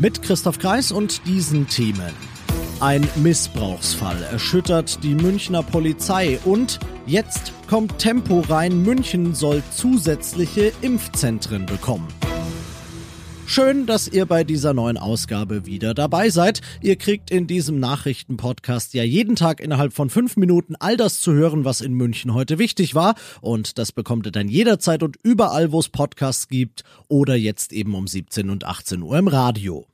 Mit Christoph Kreis und diesen Themen. Ein Missbrauchsfall erschüttert die Münchner Polizei und jetzt kommt Tempo rein, München soll zusätzliche Impfzentren bekommen. Schön, dass ihr bei dieser neuen Ausgabe wieder dabei seid. Ihr kriegt in diesem Nachrichtenpodcast ja jeden Tag innerhalb von fünf Minuten all das zu hören, was in München heute wichtig war. Und das bekommt ihr dann jederzeit und überall, wo es Podcasts gibt oder jetzt eben um 17 und 18 Uhr im Radio.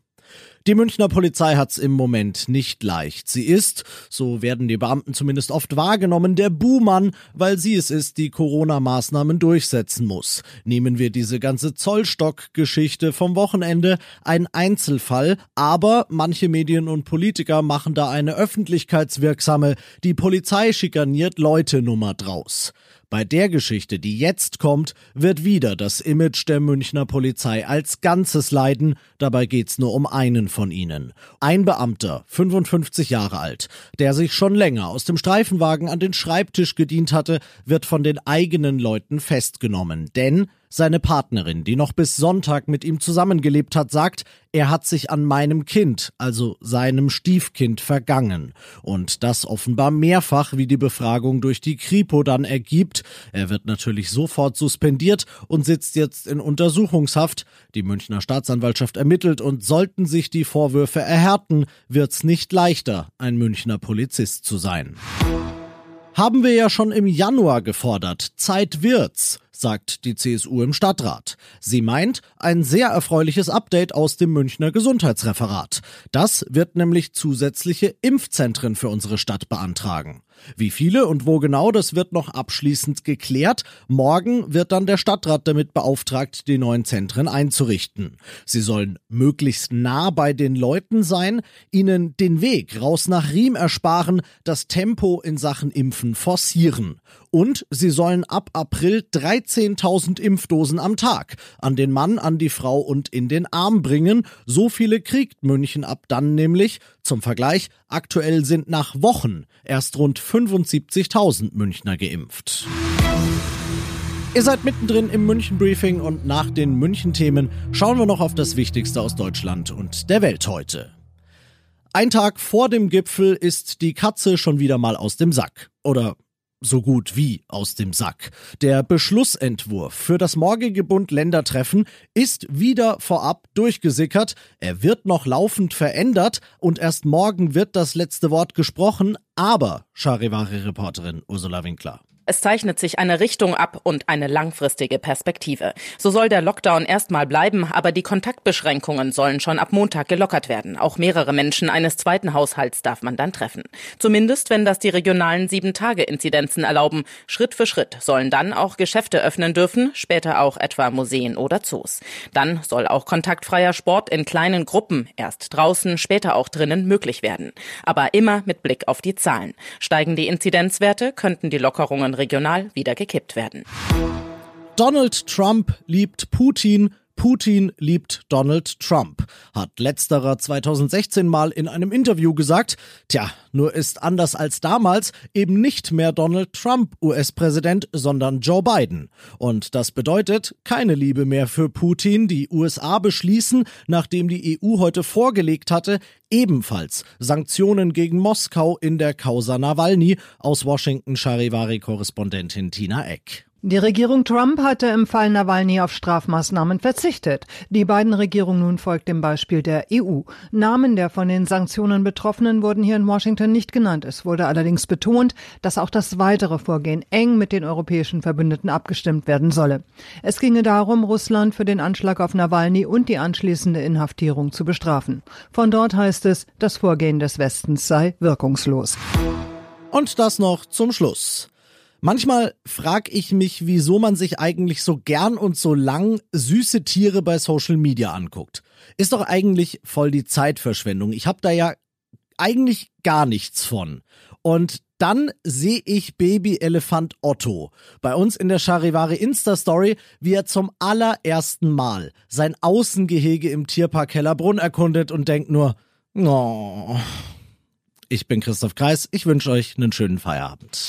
Die Münchner Polizei hat's im Moment nicht leicht. Sie ist, so werden die Beamten zumindest oft wahrgenommen, der Buhmann, weil sie es ist, die Corona-Maßnahmen durchsetzen muss. Nehmen wir diese ganze Zollstock-Geschichte vom Wochenende, ein Einzelfall, aber manche Medien und Politiker machen da eine öffentlichkeitswirksame, die Polizei schikaniert Leute Nummer draus. Bei der Geschichte, die jetzt kommt, wird wieder das Image der Münchner Polizei als Ganzes leiden. Dabei geht's nur um einen von ihnen. Ein Beamter, 55 Jahre alt, der sich schon länger aus dem Streifenwagen an den Schreibtisch gedient hatte, wird von den eigenen Leuten festgenommen. Denn seine Partnerin, die noch bis Sonntag mit ihm zusammengelebt hat, sagt, er hat sich an meinem Kind, also seinem Stiefkind, vergangen. Und das offenbar mehrfach, wie die Befragung durch die Kripo dann ergibt. Er wird natürlich sofort suspendiert und sitzt jetzt in Untersuchungshaft. Die Münchner Staatsanwaltschaft ermittelt und sollten sich die Vorwürfe erhärten, wird's nicht leichter, ein Münchner Polizist zu sein. Haben wir ja schon im Januar gefordert. Zeit wird's sagt die CSU im Stadtrat. Sie meint ein sehr erfreuliches Update aus dem Münchner Gesundheitsreferat. Das wird nämlich zusätzliche Impfzentren für unsere Stadt beantragen. Wie viele und wo genau, das wird noch abschließend geklärt. Morgen wird dann der Stadtrat damit beauftragt, die neuen Zentren einzurichten. Sie sollen möglichst nah bei den Leuten sein, ihnen den Weg raus nach Riem ersparen, das Tempo in Sachen Impfen forcieren. Und sie sollen ab April 13.000 Impfdosen am Tag an den Mann, an die Frau und in den Arm bringen. So viele kriegt München ab dann nämlich. Zum Vergleich, aktuell sind nach Wochen erst rund 75.000 Münchner geimpft. Ihr seid mittendrin im München Briefing und nach den München Themen schauen wir noch auf das Wichtigste aus Deutschland und der Welt heute. Ein Tag vor dem Gipfel ist die Katze schon wieder mal aus dem Sack. Oder so gut wie aus dem Sack. Der Beschlussentwurf für das morgige Bund-Länder-Treffen ist wieder vorab durchgesickert. Er wird noch laufend verändert und erst morgen wird das letzte Wort gesprochen. Aber, Charivari-Reporterin Ursula Winkler. Es zeichnet sich eine Richtung ab und eine langfristige Perspektive. So soll der Lockdown erstmal bleiben, aber die Kontaktbeschränkungen sollen schon ab Montag gelockert werden. Auch mehrere Menschen eines zweiten Haushalts darf man dann treffen. Zumindest, wenn das die regionalen Sieben-Tage-Inzidenzen erlauben. Schritt für Schritt sollen dann auch Geschäfte öffnen dürfen, später auch etwa Museen oder Zoos. Dann soll auch kontaktfreier Sport in kleinen Gruppen, erst draußen, später auch drinnen, möglich werden. Aber immer mit Blick auf die Zahlen. Steigen die Inzidenzwerte, könnten die Lockerungen regional wieder gekippt werden. Donald Trump liebt Putin, Putin liebt Donald Trump, hat letzterer 2016 mal in einem Interview gesagt. Tja, nur ist anders als damals eben nicht mehr Donald Trump US-Präsident, sondern Joe Biden. Und das bedeutet keine Liebe mehr für Putin. Die USA beschließen, nachdem die EU heute vorgelegt hatte, ebenfalls Sanktionen gegen Moskau in der Causa Nawalny. Aus Washington Charivari-Korrespondentin Tina Eck. Die Regierung Trump hatte im Fall Nawalny auf Strafmaßnahmen verzichtet. Die beiden Regierungen nun folgt dem Beispiel der EU. Namen der von den Sanktionen Betroffenen wurden hier in Washington nicht genannt. Es wurde allerdings betont, dass auch das weitere Vorgehen eng mit den europäischen Verbündeten abgestimmt werden solle. Es ginge darum, Russland für den Anschlag auf Nawalny und die anschließende Inhaftierung zu bestrafen. Von dort heißt es, das Vorgehen des Westens sei wirkungslos. Und das noch zum Schluss. Manchmal frag ich mich, wieso man sich eigentlich so gern und so lang süße Tiere bei Social Media anguckt. Ist doch eigentlich voll die Zeitverschwendung. Ich habe da ja eigentlich gar nichts von. Und dann sehe ich Baby-Elefant Otto bei uns in der Charivari Insta-Story, wie er zum allerersten Mal sein Außengehege im Tierpark Hellerbrunn erkundet und denkt nur, oh. Ich bin Christoph Kreis, ich wünsche euch einen schönen Feierabend.